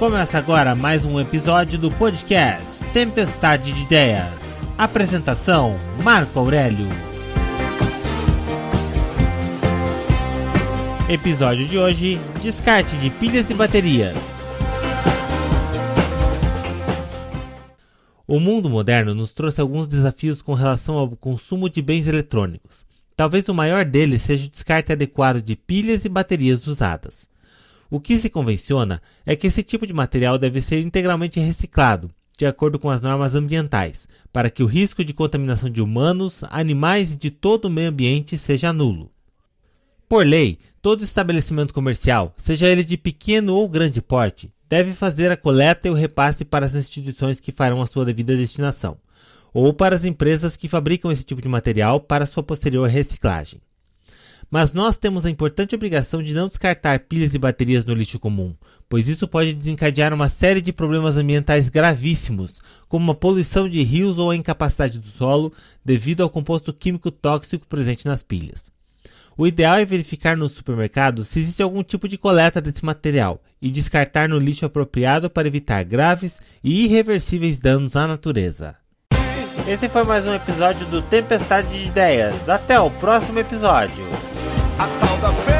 Começa agora mais um episódio do podcast Tempestade de Ideias. Apresentação: Marco Aurélio. Episódio de hoje: Descarte de pilhas e baterias. O mundo moderno nos trouxe alguns desafios com relação ao consumo de bens eletrônicos. Talvez o maior deles seja o descarte adequado de pilhas e baterias usadas. O que se convenciona é que esse tipo de material deve ser integralmente reciclado, de acordo com as normas ambientais, para que o risco de contaminação de humanos, animais e de todo o meio ambiente seja nulo. Por lei, todo estabelecimento comercial, seja ele de pequeno ou grande porte, deve fazer a coleta e o repasse para as instituições que farão a sua devida destinação, ou para as empresas que fabricam esse tipo de material para sua posterior reciclagem. Mas nós temos a importante obrigação de não descartar pilhas e baterias no lixo comum, pois isso pode desencadear uma série de problemas ambientais gravíssimos, como a poluição de rios ou a incapacidade do solo devido ao composto químico tóxico presente nas pilhas. O ideal é verificar no supermercado se existe algum tipo de coleta desse material e descartar no lixo apropriado para evitar graves e irreversíveis danos à natureza. Esse foi mais um episódio do Tempestade de Ideias. Até o próximo episódio. A tal da